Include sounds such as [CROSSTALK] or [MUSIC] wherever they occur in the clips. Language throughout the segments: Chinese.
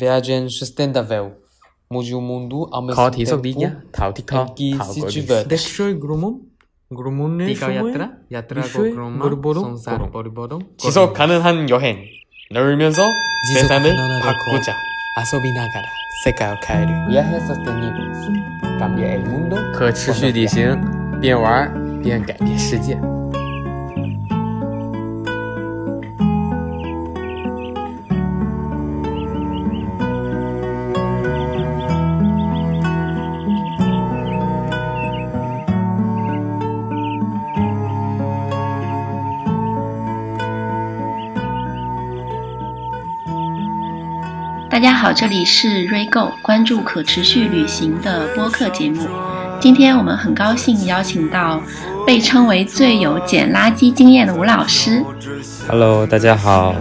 viagem sustentável. Mude o mundo ao mesmo 考题速 tempo 啲呀，头啲 em que 考 se 嗰啲。 diverte. Dekshoi grumon. Grumon ne Tiga shumoe. yatra, yatra Ishwe, gorgroma, gorbo동, sonsa 고롱. boribo동. 지속 가능한 여행. 놀면서 지속 세상을 가능한 바꾸자. Asobinagara, sekao kaeru. Viajes sostenibles. Cambia el mundo. 可持续旅行，边玩边改变世界。 好，这里是 RayGo，关注可持续旅行的播客节目。今天我们很高兴邀请到被称为最有捡垃圾经验的吴老师，Hello，大家好，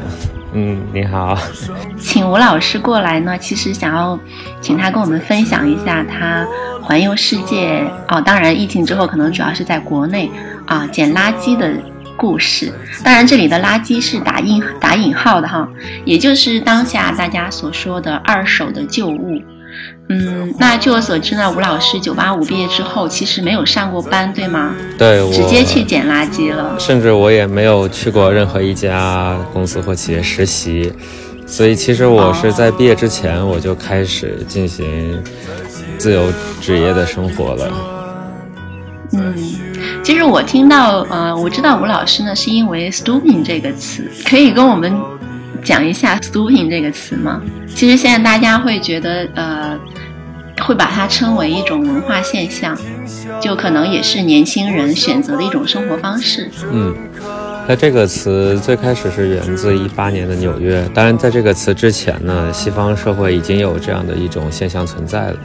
嗯，你好，请吴老师过来呢，其实想要请他跟我们分享一下他环游世界。哦，当然疫情之后可能主要是在国内。啊捡垃圾的故事。当然这里的垃圾是打引打引号的哈，也就是当下大家所说的二手的旧物。嗯，那据我所知呢，吴老师九八五毕业之后其实没有上过班，对吗？对我直接去捡垃圾了。甚至我也没有去过任何一家公司或企业实习，所以其实我是在毕业之前我就开始进行自由职业的生活了。嗯，其实我听到，呃，我知道吴老师呢，是因为 “stooping” 这个词，可以跟我们讲一下 “stooping” 这个词吗？其实现在大家会觉得，呃，会把它称为一种文化现象，就可能也是年轻人选择的一种生活方式。嗯，那这个词最开始是源自一八年的纽约，当然在这个词之前呢，西方社会已经有这样的一种现象存在了，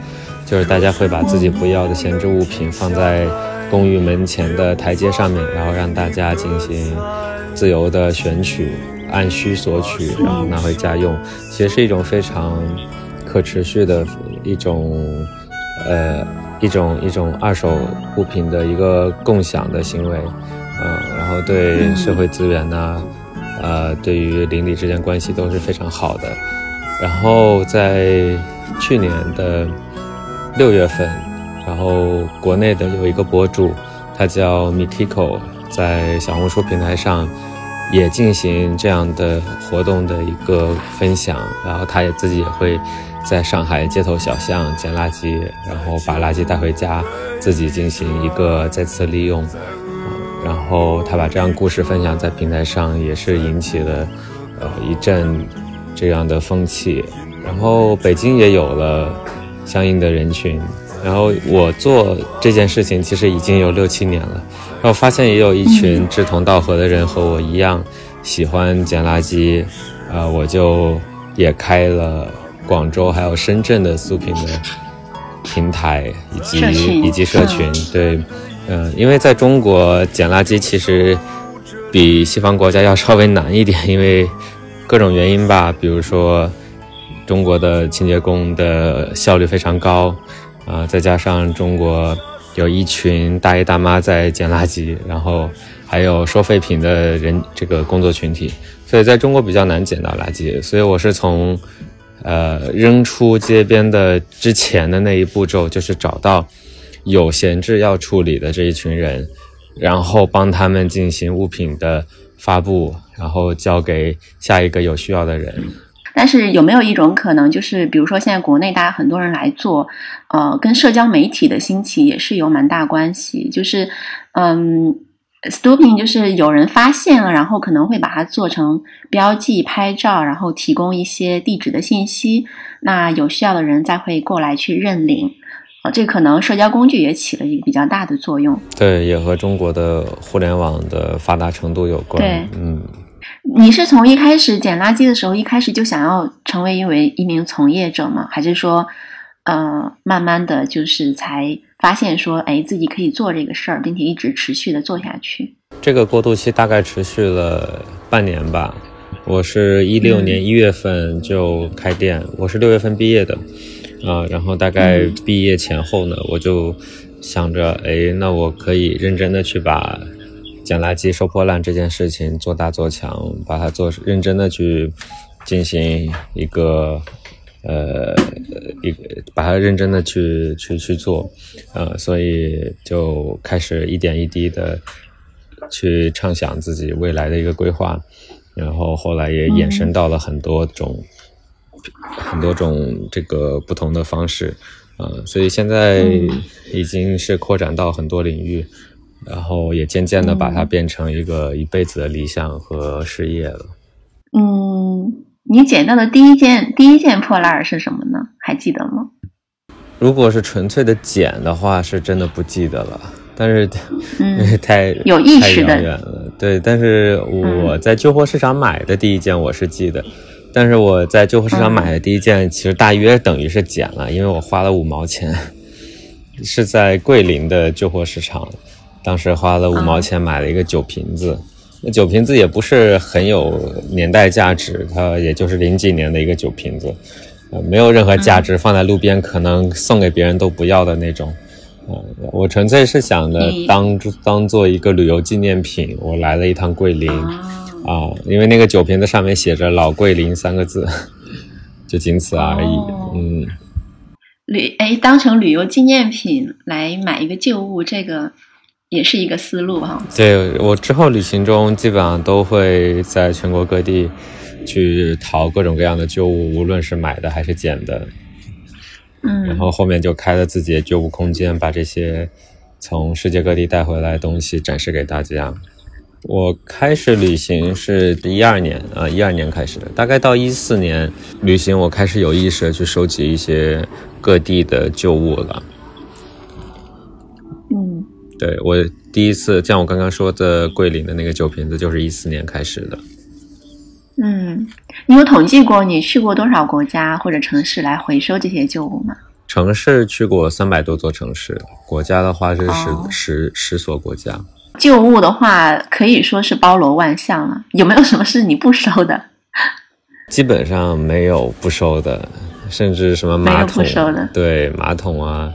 就是大家会把自己不要的闲置物品放在公寓门前的台阶上面，然后让大家进行自由的选取，按需索取，然后拿回家用，其实是一种非常可持续的一种呃一种一种二手物品的一个共享的行为。嗯，然后对社会资源呐、呃，对于邻里之间关系都是非常好的。然后在去年的六月份，然后国内的有一个博主，他叫 Mikiko，在小红书平台上也进行这样的活动的一个分享，然后他也自己也会在上海街头小巷捡垃圾，然后把垃圾带回家，自己进行一个再次利用。然后他把这样故事分享在平台上，也是引起了呃一阵这样的风气。然后北京也有了相应的人群。然后我做这件事情其实已经有六七年了，然后发现也有一群志同道合的人和我一样喜欢捡垃圾，呃，我就也开了广州还有深圳的素品的平台以及以及社群，对。嗯，因为在中国捡垃圾其实比西方国家要稍微难一点，因为各种原因吧，比如说中国的清洁工的效率非常高，啊、再加上中国有一群大爷大妈在捡垃圾，然后还有收废品的人这个工作群体，所以在中国比较难捡到垃圾，所以我是从呃扔出街边的之前的那一步骤，就是找到。有闲置要处理的这一群人，然后帮他们进行物品的发布，然后交给下一个有需要的人。但是有没有一种可能，就是比如说现在国内大家很多人来做，呃，跟社交媒体的兴起也是有蛮大关系。就是，嗯，stooping 就是有人发现了，然后可能会把它做成标记、拍照，然后提供一些地址的信息，那有需要的人再会过来去认领。呃，这可能社交工具也起了一个比较大的作用。对，也和中国的互联网的发达程度有关。对嗯，你是从一开始捡垃圾的时候，一开始就想要成为一位一名从业者吗？还是说，呃，慢慢的就是才发现说，哎，自己可以做这个事儿，并且一直持续的做下去？这个过渡期大概持续了半年吧。我是一六年一月份就开店，我是六月份毕业的，啊、然后大概毕业前后呢，我就想着，哎，那我可以认真的去把捡垃圾、收破烂这件事情做大做强，把它做认真的去进行一个呃一个把它认真的去去去做，呃，所以就开始一点一滴的去畅想自己未来的一个规划，然后后来也衍生到了很多种、很多种这个不同的方式，呃，所以现在已经是扩展到很多领域，然后也渐渐的把它变成一个一辈子的理想和事业了。嗯，你捡到的第一件第一件破烂儿是什么呢？还记得吗？如果是纯粹的捡的话，是真的不记得了。但是，嗯太有意识的远了。对，但是我在旧货市场买的第一件我是记得，但是我在旧货市场买的第一件其实大约等于是捡了，因为我花了五毛钱，是在桂林的旧货市场，当时花了五毛钱买了一个酒瓶子。那酒瓶子也不是很有年代价值，它也就是零几年的一个酒瓶子，呃，没有任何价值，放在路边可能送给别人都不要的那种。呃，我纯粹是想的你当当做一个旅游纪念品，我来了一趟桂林啊，啊，因为那个酒瓶子上面写着“老桂林”三个字，[LAUGHS] 就仅此而已。哦嗯，旅哎，当成旅游纪念品来买一个旧物，这个也是一个思路哈。对我之后旅行中基本上都会在全国各地去淘各种各样的旧物，无论是买的还是捡的。嗯然嗯后后面就开了自己的旧物空间，把这些从世界各地带回来的东西展示给大家。我开始旅行是一二年啊，一二年开始的，大概到一四年旅行，我开始有意识的去收集一些各地的旧物了。嗯对我第一次，像我刚刚说的桂林的那个酒瓶子，就是一四年开始的。嗯，你有统计过你去过多少国家或者城市来回收这些旧物吗？城市去过三百多座城市，国家的话是十、哦十十所国家。旧物的话，可以说是包罗万象了。有没有什么是你不收的？[LAUGHS] 基本上没有不收的，甚至什么没有马桶，不收的对马桶啊，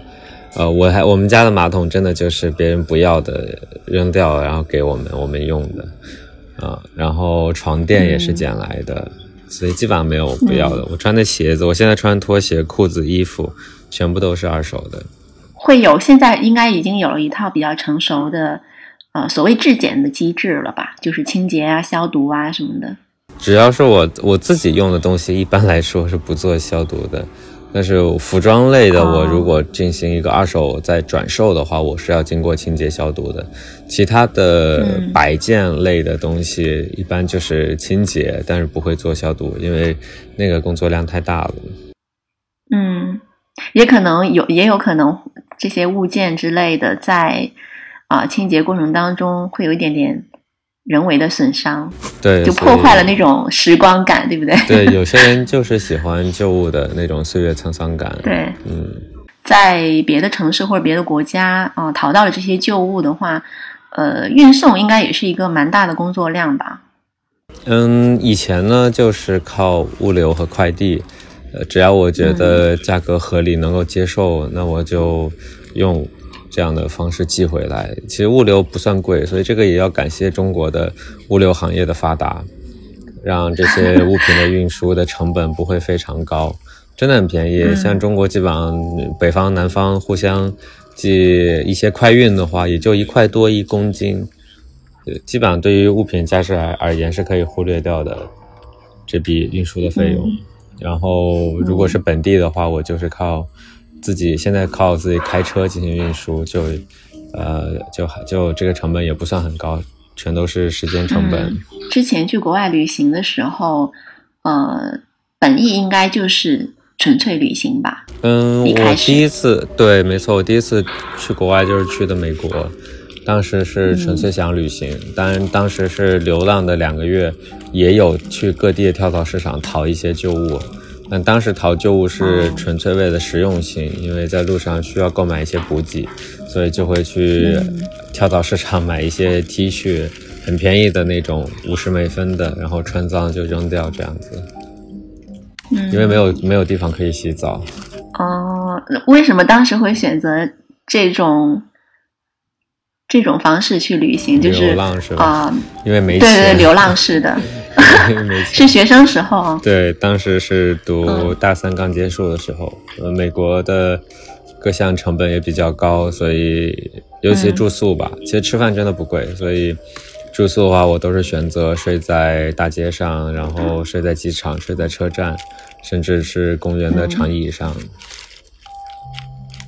呃，我还我们家的马桶真的就是别人不要的扔掉，然后给我们我们用的，啊、然后床垫也是捡来的，所以基本上没有不要的。我穿的鞋子，我现在穿拖鞋、裤子、衣服，全部都是二手的。会有，现在应该已经有了一套比较成熟的，呃，所谓质检的机制了吧？就是清洁啊、消毒啊什么的。只要是我我自己用的东西，一般来说是不做消毒的。但是服装类的，哦我如果进行一个二手再转售的话，我是要经过清洁消毒的。其他的嗯摆件类的东西，一般就是清洁，但是不会做消毒，因为那个工作量太大了。嗯，也可能有，也有可能这些物件之类的在啊、清洁过程当中会有一点点人为的损伤，对，就破坏了那种时光感，对不对？对，有些人 [LAUGHS] 就是喜欢旧物的那种岁月沧桑感。对，嗯，在别的城市或者别的国家啊、淘到了这些旧物的话，呃，运送应该也是一个蛮大的工作量吧？嗯，以前呢就是靠物流和快递，呃，只要我觉得价格合理能够接受，那我就用这样的方式寄回来。其实物流不算贵，所以这个也要感谢中国的物流行业的发达，让这些物品的运输的成本不会非常高，真的很便宜。嗯像中国基本上北方南方互相寄一些快运的话，也就一块多一公斤。基本上对于物品价值而而言是可以忽略掉的这笔运输的费用。嗯然后如果是本地的话，我就是靠自己现在靠自己开车进行运输，就呃就还就这个成本也不算很高，全都是时间成本。嗯之前去国外旅行的时候，呃，本意应该就是纯粹旅行吧？嗯，我第一次对，没错，我第一次去国外就是去的美国，当时是纯粹想旅行，当然当时是流浪的两个月，也有去各地的跳蚤市场淘一些旧物。但当时淘旧物是哦纯粹为了实用性，因为在路上需要购买一些补给，所以就会去嗯跳蚤市场买一些 T 恤，很便宜的那种，五十美分的，然后穿脏就扔掉这样子，嗯，因为没有没有地方可以洗澡。哦，为什么当时会选择这种这种方式去旅行？就是流浪是吧？啊、因为没对对对，流浪式的。[LAUGHS] 是学生时候啊。对，当时是读嗯。大三刚结束的时候，呃，美国的各项成本也比较高，所以尤其嗯住宿吧，其实吃饭真的不贵，所以住宿的话，我都是选择睡在大街上，然后睡在机场，睡在车站，甚至是公园的长椅上。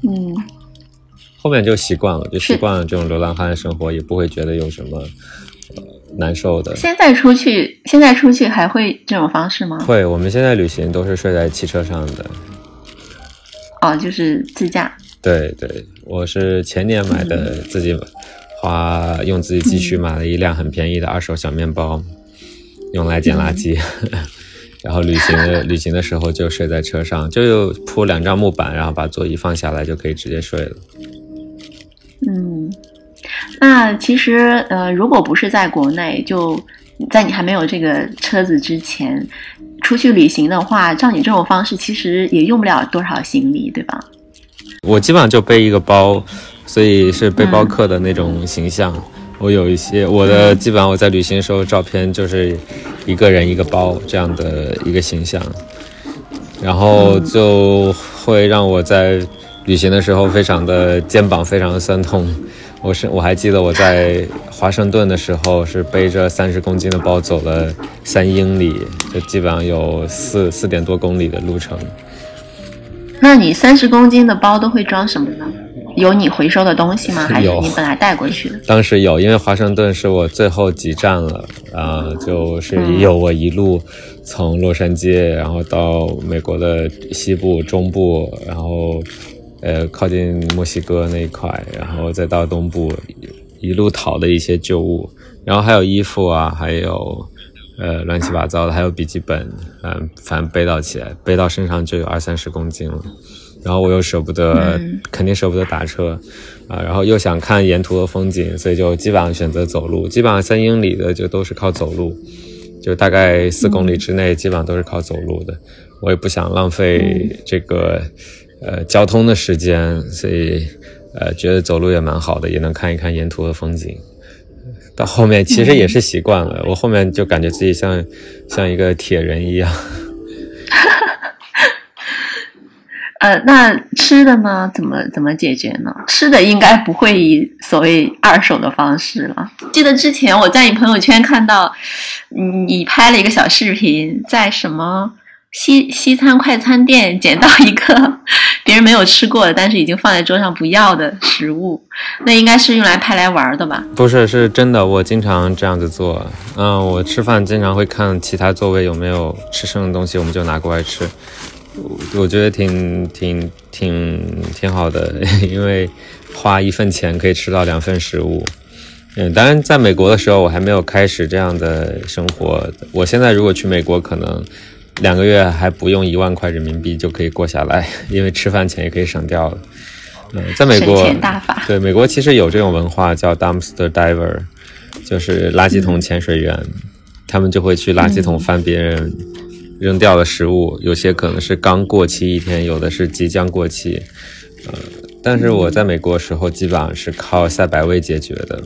嗯，后面就习惯了，就习惯了这种流浪汉的生活，也不会觉得有什么呃难受的。现在出去，现在出去还会这种方式吗？会，我们现在旅行都是睡在汽车上的。哦，就是自驾。对对，我是前年买的，自己花用自己积蓄买了一辆很便宜的二手小面包，用来捡垃圾。[LAUGHS] 然后旅行的旅行的时候就睡在车上，就铺两张木板，然后把座椅放下来就可以直接睡了。嗯，那其实呃，如果不是在国内，就在你还没有这个车子之前，出去旅行的话，照你这种方式，其实也用不了多少行李，对吧？我基本上就背一个包，所以是背包客的那种形象。我有一些我的基本上我在旅行时候照片就是一个人一个包这样的一个形象，然后就会让我在旅行的时候非常的肩膀非常的酸痛。我是我还记得我在华盛顿的时候是背着三十公斤的包走了三英里，就基本上有四四点多公里的路程。那你三十公斤的包都会装什么呢？有你回收的东西吗？[LAUGHS] 还是有你本来带过去的？当时有，因为华盛顿是我最后几站了，啊、就是有我一路从洛杉矶，然后到美国的西部、中部，然后呃靠近墨西哥那一块，然后再到东部，一路淘的一些旧物，然后还有衣服啊，还有呃乱七八糟的，还有笔记本，嗯、反正背到起来，背到身上就有二三十公斤了。然后我又舍不得，嗯肯定舍不得打车，啊，然后又想看沿途的风景，所以就基本上选择走路。基本上三英里的就都是靠走路，就大概四公里之内，基本上都是靠走路的。我也不想浪费这个、呃交通的时间，所以呃觉得走路也蛮好的，也能看一看沿途的风景。到后面其实也是习惯了，我后面就感觉自己像像一个铁人一样。呃，那吃的呢？怎么怎么解决呢？吃的应该不会以所谓二手的方式了。记得之前我在你朋友圈看到，嗯你拍了一个小视频，在什么西西餐快餐店捡到一个别人没有吃过的，但是已经放在桌上不要的食物，那应该是用来拍来玩的吧？不是，是真的，我经常这样子做。嗯，我吃饭经常会看其他座位有没有吃剩的东西，我们就拿过来吃。我我觉得挺挺挺挺好的，[LAUGHS] 因为花一份钱可以吃到两份食物。嗯，当然，在美国的时候我还没有开始这样的生活。我现在如果去美国，可能两个月还不用一万块人民币就可以过下来，[LAUGHS] 因为吃饭钱也可以省掉了。嗯，在美国。[LAUGHS] 对，美国其实有这种文化叫 dumpster diver，就是垃圾桶潜水员，他们就会去垃圾桶翻别人扔掉的食物，有些可能是刚过期一天，有的是即将过期。呃，但是我在美国时候基本上是靠赛百味解决的，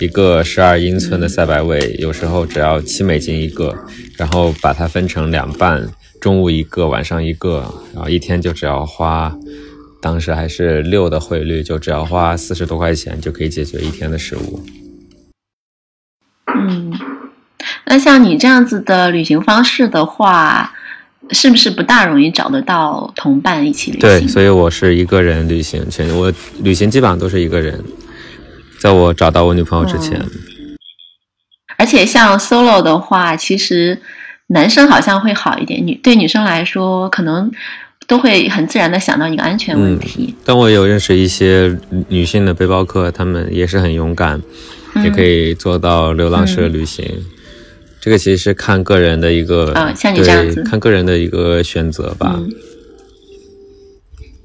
一个十二英寸的赛百味，有时候只要七美金一个，然后把它分成两半，中午一个，晚上一个，然后一天就只要花。当时还是六的汇率，就只要花四十多块钱就可以解决一天的食物。嗯，那像你这样子的旅行方式的话，是不是不大容易找得到同伴一起旅行？对，所以我是一个人旅行，全我旅行基本上都是一个人。在我找到我女朋友之前，而且像 solo 的话，其实男生好像会好一点，女对女生来说，可能都会很自然的想到一个安全问题。但我有认识一些女性的背包客，她们也是很勇敢，嗯。也可以做到流浪式的旅行。这个其实是看个人的一个，啊像你这样子。对，看个人的一个选择吧。嗯。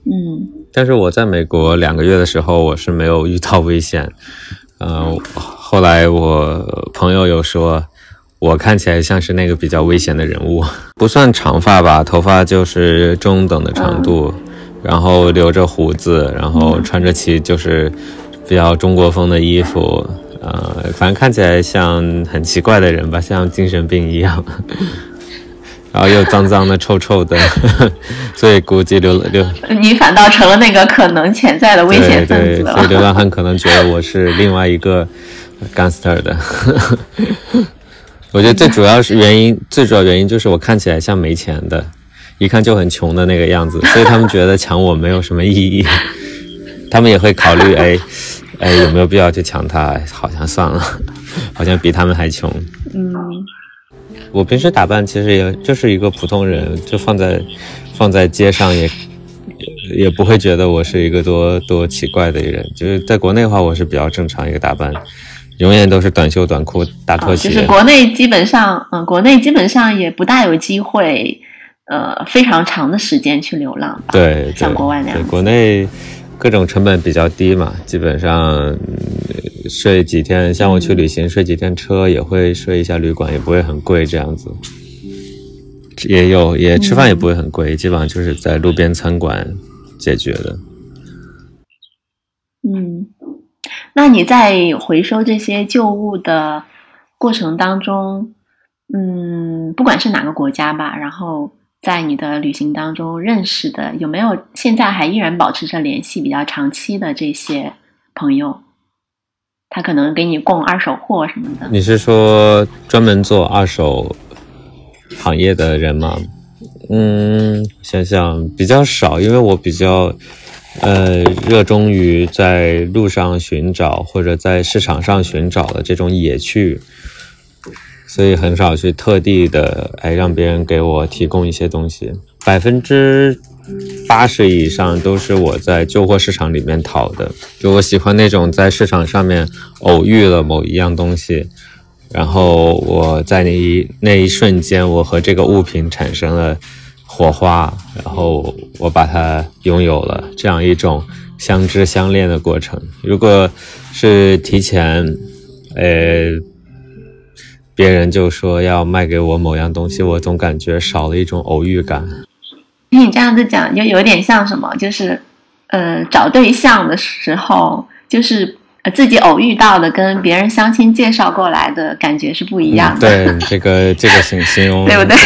嗯但是我在美国两个月的时候，我是没有遇到危险。呃，后来我朋友有说，我看起来像是那个比较危险的人物，不算长发吧，头发就是中等的长度，然后留着胡子，然后穿着其就是比较中国风的衣服，呃，反正看起来像很奇怪的人吧，像精神病一样，然后又脏脏的、臭臭的，[LAUGHS] 所以估计流流你反倒成了那个可能潜在的危险分对对，子了。所以流浪汉可能觉得我是另外一个 gangster 的。[LAUGHS] 我觉得最主要是原因，最主要原因就是我看起来像没钱的，一看就很穷的那个样子，所以他们觉得抢我没有什么意义。他们也会考虑，[LAUGHS] 哎，哎，有没有必要去抢他？好像算了，好像比他们还穷。嗯，我平时打扮其实也就是一个普通人，就放在放在街上也也不会觉得我是一个多多奇怪的人。就是在国内的话，我是比较正常一个打扮，永远都是短袖短裤、大拖啊，鞋。就是国内基本上，嗯，国内基本上也不大有机会，呃，非常长的时间去流浪吧。对，对像国外那样对国内各种成本比较低嘛，基本上、睡几天，像我去旅行、睡几天车也会睡一下旅馆，也不会很贵这样子。也有也吃饭也不会很贵，基本上就是在路边餐馆解决的。嗯，那你在回收这些旧物的过程当中，嗯，不管是哪个国家吧，然后在你的旅行当中认识的，有没有现在还依然保持着联系比较长期的这些朋友？他可能给你供二手货什么的。你是说专门做二手行业的人吗？嗯，想想比较少，因为我比较呃热衷于在路上寻找或者在市场上寻找的这种野趣，所以很少去特地的哎让别人给我提供一些东西。百分之八十以上都是我在旧货市场里面淘的，就我喜欢那种在市场上面偶遇了某一样东西，然后我在那一那一瞬间，我和这个物品产生了火花，然后我把它拥有了，这样一种相知相恋的过程。如果是提前，呃，别人就说要卖给我某样东西，我总感觉少了一种偶遇感。听你这样子讲，就有点像什么，就是呃，找对象的时候，就是呃自己偶遇到的，跟别人相亲介绍过来的感觉是不一样的，对，这个这个形形容 [LAUGHS] 对不对？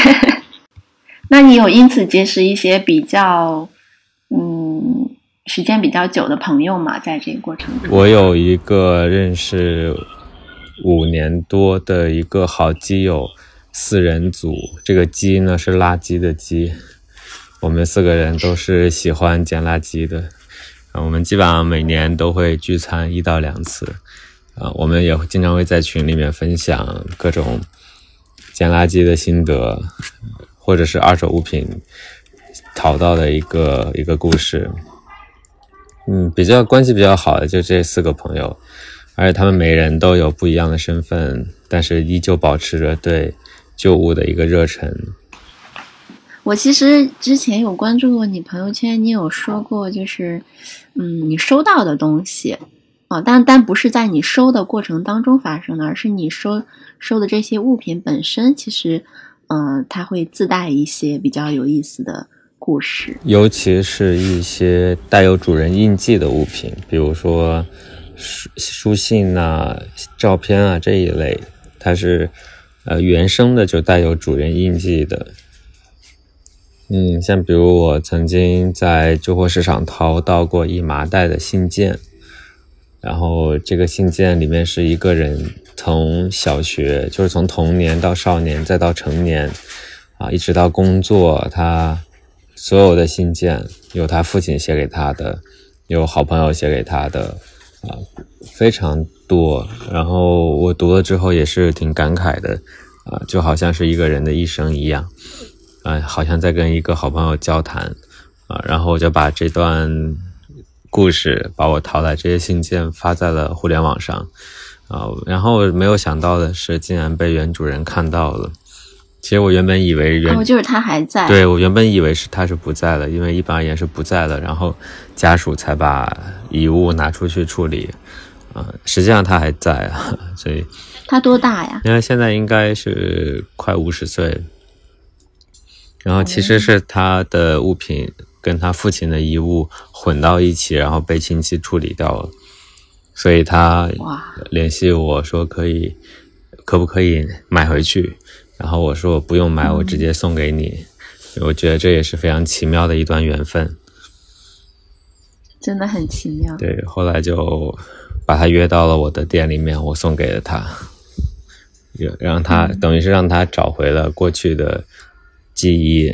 [LAUGHS] 那你有因此结识一些比较嗯时间比较久的朋友吗？在这个过程中，我有一个认识五年多的一个好基友，四人组。这个“基”呢是垃圾的“基”，我们四个人都是喜欢捡垃圾的。啊，我们基本上每年都会聚餐一到两次。啊，我们也会经常会在群里面分享各种捡垃圾的心得，或者是二手物品淘到的一个一个故事。嗯，比较关系比较好的就这四个朋友，而且他们每人都有不一样的身份，但是依旧保持着对旧物的一个热忱。我其实之前有关注过你朋友圈，你有说过，就是嗯，你收到的东西。哦，但但不是在你收的过程当中发生的，而是你收收的这些物品本身，其实，嗯、它会自带一些比较有意思的故事。尤其是一些带有主人印记的物品，比如说书书信呐、照片啊这一类，它是呃原生的就带有主人印记的。嗯，像比如我曾经在旧货市场淘到过一麻袋的信件，然后这个信件里面是一个人从小学，就是从童年到少年再到成年，啊，一直到工作，他所有的信件有他父亲写给他的，有好朋友写给他的，啊，非常多。然后我读了之后也是挺感慨的，啊，就好像是一个人的一生一样，啊，好像在跟一个好朋友交谈，啊，然后我就把这段故事，把我淘来这些信件发在了互联网上，啊，然后没有想到的是，竟然被原主人看到了。其实我原本以为原哦，就是他还在。对我原本以为是他是不在了，因为一般而言是不在了，然后家属才把遗物拿出去处理，啊、实际上他还在啊，[LAUGHS] 所以他多大呀？因为现在应该是快五十岁，然后其实是他的物品跟他父亲的遗物混到一起，然后被亲戚处理掉了，所以他，联系我说可以，可不可以买回去？然后我说我不用买，我直接送给你。我觉得这也是非常奇妙的一段缘分。真的很奇妙。对，后来就把他约到了我的店里面，我送给了他，让让他等于是让他找回了过去的记忆。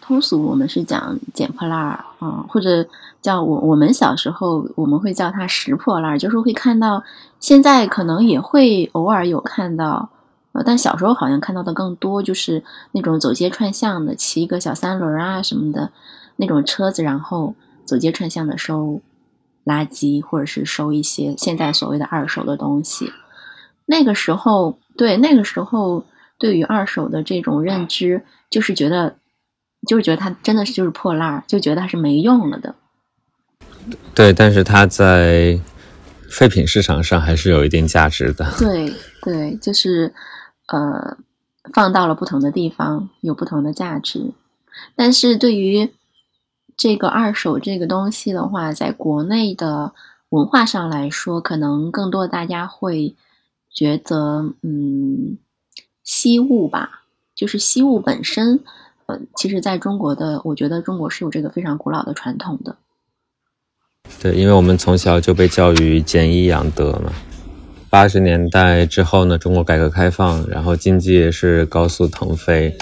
通俗我们是讲捡破烂儿啊，或者叫我我们小时候我们会叫它拾破烂儿，就是会看到，现在可能也会偶尔有看到，呃，但小时候好像看到的更多，就是那种走街串巷的，骑一个小三轮啊什么的那种车子，然后走街串巷的收垃圾，或者是收一些现在所谓的二手的东西。那个时候，对那个时候对于二手的这种认知，就是觉得。就是觉得它真的是就是破烂儿，就觉得它是没用了的。对，但是它在废品市场上还是有一定价值的。对对，就是呃，放到了不同的地方有不同的价值。但是对于这个二手这个东西的话，在国内的文化上来说，可能更多大家会觉得，嗯，惜物吧，就是惜物本身。其实，在中国的，我觉得中国是有这个非常古老的传统的。对，因为我们从小就被教育俭以养德嘛。八十年代之后呢，中国改革开放，然后经济也是高速腾飞，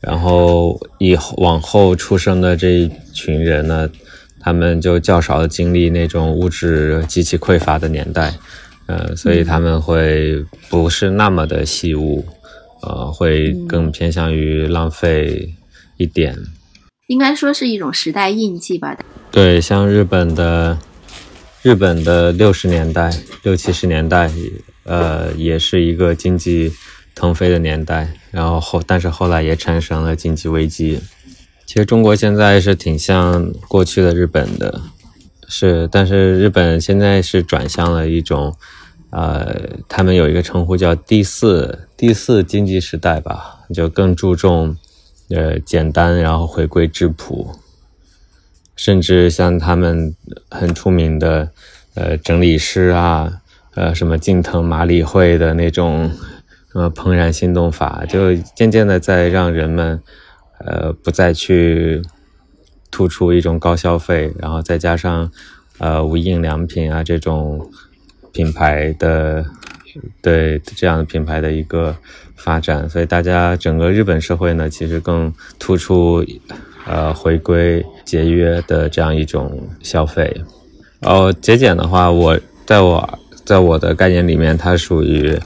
然后以往后出生的这一群人呢，他们就较少的经历那种物质极其匮乏的年代，呃，所以他们会不是那么的惜物，呃，会更偏向于浪费。一点，应该说是一种时代印记吧。对，像日本的，日本的六十年代、六七十年代，呃，也是一个经济腾飞的年代。然后后，但是后来也产生了经济危机。其实中国现在是挺像过去的日本的，是，但是日本现在是转向了一种，呃，他们有一个称呼叫第四第四经济时代吧，就更注重。呃，简单，然后回归质朴，甚至像他们很出名的，呃，整理师啊，呃，什么近藤麻里惠的那种，什么怦然心动法，就渐渐的在让人们，呃，不再去突出一种高消费，然后再加上，呃，无印良品啊这种品牌的，对这样的品牌的一个。发展，所以大家整个日本社会呢，其实更突出，呃，回归节约的这样一种消费。哦，节俭的话，我在我在我的概念里面，它属于，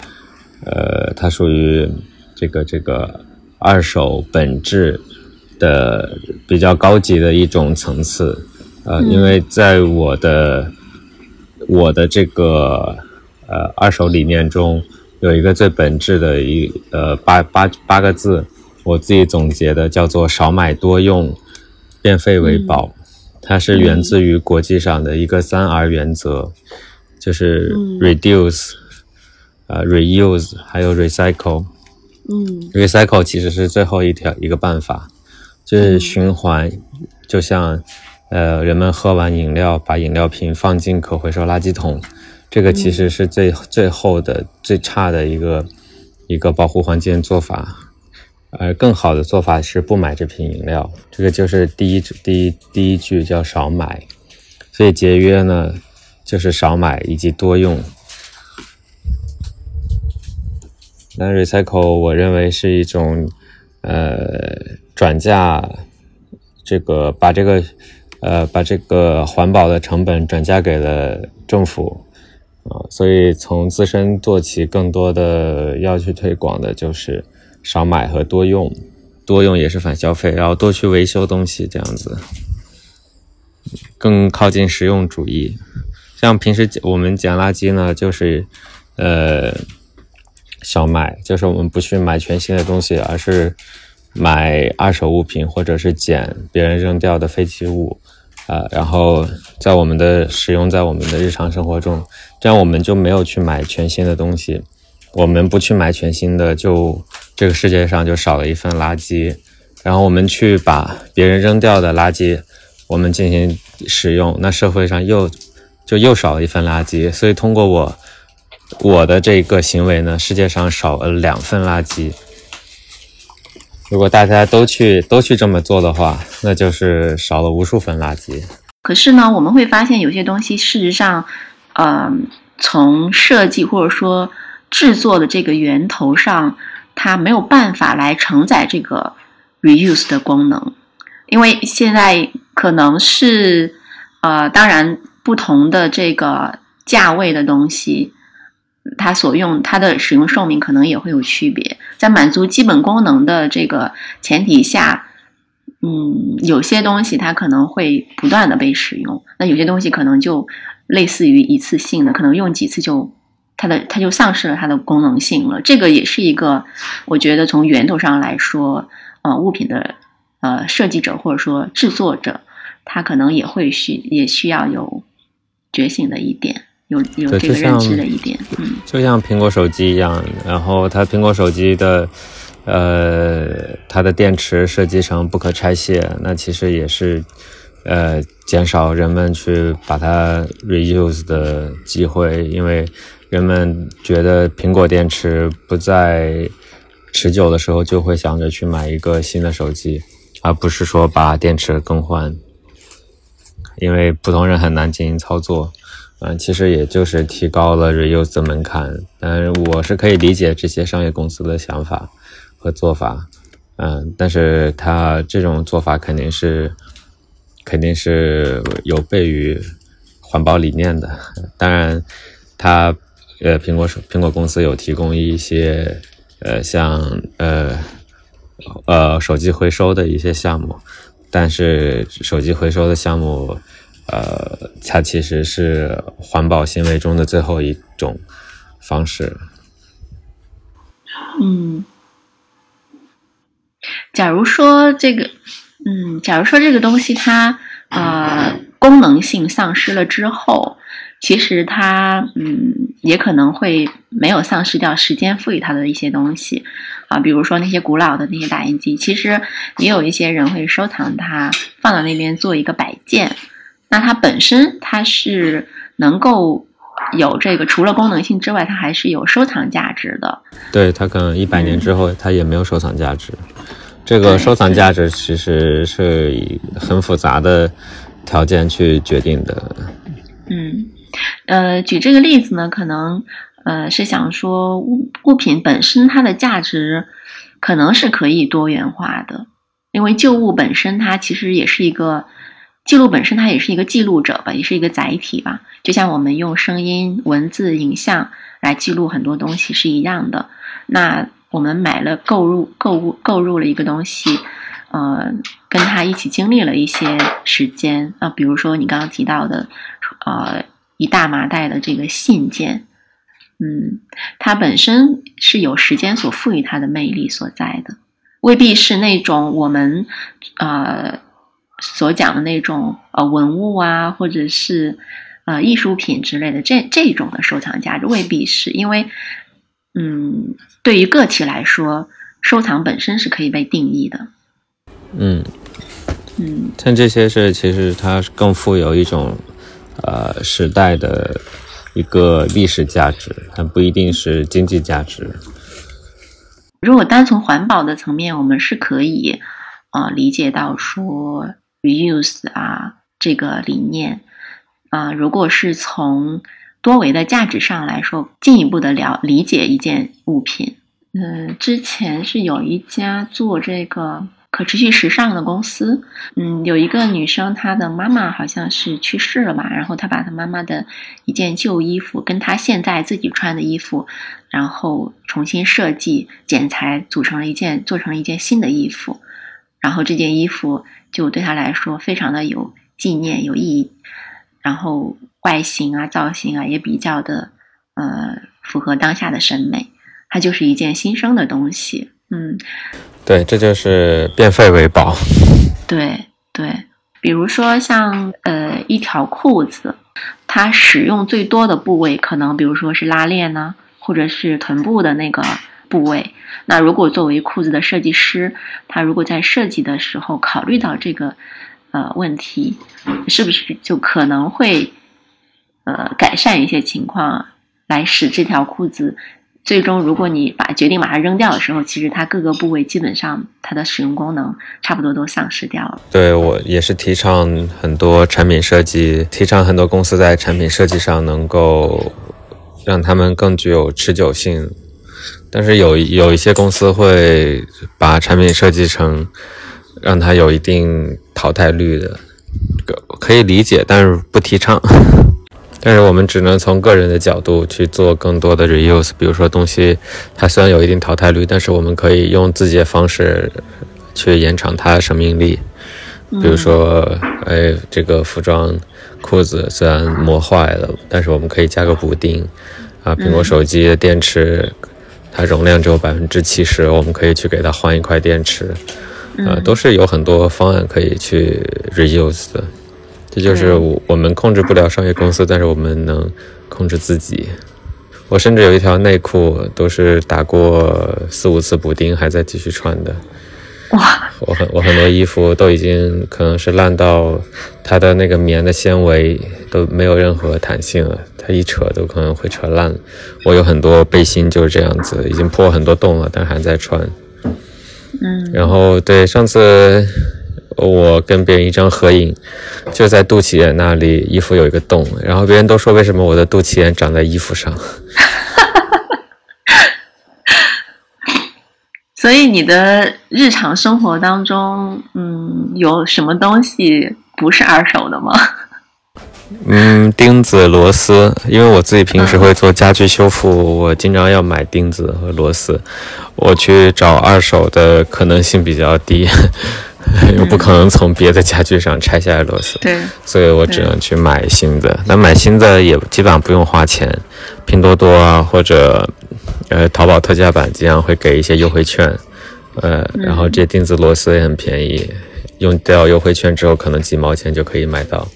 呃，它属于这个这个二手本质的比较高级的一种层次。呃，因为在我的我的这个呃二手理念中。有一个最本质的一呃八八八个字，我自己总结的叫做少买多用，变废为宝。它是源自于国际上的一个三 R 原则，就是 reduce，呃 reuse，还有 recycle。嗯，recycle 其实是最后一条一个办法，就是循环，就像呃人们喝完饮料把饮料瓶放进可回收垃圾桶。这个其实是最最后的最差的一个一个保护环境做法，而更好的做法是不买这瓶饮料。这个就是第一第一第一句叫少买，所以节约呢就是少买以及多用。那 recycle 我认为是一种呃转嫁这个把这个呃把这个环保的成本转嫁给了政府。啊，所以从自身做起，更多的要去推广的就是少买和多用，多用也是反消费，然后多去维修东西，这样子更靠近实用主义。像平时我们捡垃圾呢，就是呃少买，就是我们不去买全新的东西，而是买二手物品或者是捡别人扔掉的废弃物。啊，然后在我们的使用在我们的日常生活中，这样我们就没有去买全新的东西。我们不去买全新的，就这个世界上就少了一份垃圾。然后我们去把别人扔掉的垃圾，我们进行使用，那社会上又就又少了一份垃圾。所以通过我我的这个行为呢，世界上少了两份垃圾。如果大家都去都去这么做的话，那就是少了无数份垃圾。可是呢，我们会发现有些东西事实上，呃，从设计或者说制作的这个源头上，它没有办法来承载这个 reuse 的功能，因为现在可能是呃，当然不同的这个价位的东西。它所用它的使用寿命可能也会有区别，在满足基本功能的这个前提下，嗯，有些东西它可能会不断的被使用，那有些东西可能就类似于一次性的，可能用几次就它的它就丧失了它的功能性了。这个也是一个，我觉得从源头上来说，呃，物品的呃设计者或者说制作者，他可能也会需也需要有觉醒的一点。有有这个认知的一点，嗯，就像苹果手机一样，然后它苹果手机的，呃，它的电池设计成不可拆卸，那其实也是，呃，减少人们去把它 reuse 的机会，因为人们觉得苹果电池不再持久的时候，就会想着去买一个新的手机，而不是说把电池更换，因为普通人很难进行操作。嗯，其实也就是提高了 reuse 的门槛，嗯，我是可以理解这些商业公司的想法和做法，嗯，但是他这种做法肯定是肯定是有悖于环保理念的。当然，他呃，苹果手苹果公司有提供一些呃，像呃呃手机回收的一些项目，但是手机回收的项目。呃，它其实是环保行为中的最后一种方式。嗯，假如说这个，嗯，假如说这个东西它呃功能性丧失了之后，其实它嗯也可能会没有丧失掉时间赋予它的一些东西啊，比如说那些古老的那些打印机，其实也有一些人会收藏它，放到那边做一个摆件。那它本身它是能够有这个，除了功能性之外，它还是有收藏价值的。对，它可能一百年之后，它也没有收藏价值。这个收藏价值其实是以很复杂的条件去决定的。嗯，呃，举这个例子呢，可能呃是想说物物品本身它的价值可能是可以多元化的，因为旧物本身它其实也是一个。记录本身，它也是一个记录者吧，也是一个载体吧。就像我们用声音、文字、影像来记录很多东西是一样的。那我们买了购入购物购入了一个东西，呃，跟他一起经历了一些时间啊，比如说你刚刚提到的，呃，一大麻袋的这个信件，嗯，它本身是有时间所赋予它的魅力所在的，未必是那种我们呃。所讲的那种呃文物啊，或者是呃艺术品之类的，这这种的收藏价值未必是因为，嗯，对于个体来说，收藏本身是可以被定义的。嗯嗯，像这些是其实它更富有一种呃时代的一个历史价值，它不一定是经济价值。如果单从环保的层面，我们是可以呃理解到说。reuse 啊，这个理念啊，如果是从多维的价值上来说，进一步的了理解一件物品，嗯，之前是有一家做这个可持续时尚的公司，嗯，有一个女生，她的妈妈好像是去世了吧，然后她把她妈妈的一件旧衣服跟她现在自己穿的衣服，然后重新设计剪裁，组成了一件，做成了一件新的衣服，然后这件衣服。就对她来说非常的有纪念有意义，然后外形啊造型啊也比较的呃符合当下的审美，它就是一件新生的东西，嗯，对，这就是变废为宝，对对，比如说像呃一条裤子，它使用最多的部位可能比如说是拉链呢，或者是臀部的那个。部位，那如果作为裤子的设计师，他如果在设计的时候考虑到这个呃问题，是不是就可能会呃改善一些情况，来使这条裤子最终，如果你把决定把它扔掉的时候，其实它各个部位基本上它的使用功能差不多都丧失掉了。对我也是提倡很多产品设计，提倡很多公司在产品设计上能够让他们更具有持久性。但是有有一些公司会把产品设计成让它有一定淘汰率的，可以理解，但是不提倡。但是我们只能从个人的角度去做更多的 reuse，比如说东西它虽然有一定淘汰率，但是我们可以用自己的方式去延长它的生命力。比如说，哎，这个服装裤子虽然磨坏了，但是我们可以加个补丁。啊，苹果手机的电池它容量只有百分之七十，我们可以去给它换一块电池。呃，都是有很多方案可以去 reuse 的。这就是我我们控制不了商业公司，但是我们能控制自己。我甚至有一条内裤都是打过四五次补丁还在继续穿的。哇！[LAUGHS] 我很我很多衣服都已经可能是烂到它的那个棉的纤维都没有任何弹性了，它一扯都可能会扯烂。我有很多背心就是这样子，已经破很多洞了，但还在穿。嗯。然后对上次。我跟别人一张合影，就在肚脐眼那里，衣服有一个洞，然后别人都说为什么我的肚脐眼长在衣服上？[LAUGHS] 所以你的日常生活当中，嗯，有什么东西不是二手的吗？[LAUGHS] 嗯，钉子、螺丝，因为我自己平时会做家具修复，我经常要买钉子和螺丝，我去找二手的可能性比较低。[LAUGHS] 又不可能从别的家具上拆下来螺丝，对，所以我只能去买新的。那买新的也基本上不用花钱，拼多多啊或者呃淘宝特价版经常会给一些优惠券，呃，然后这些钉子螺丝也很便宜，用掉优惠券之后可能几毛钱就可以买到。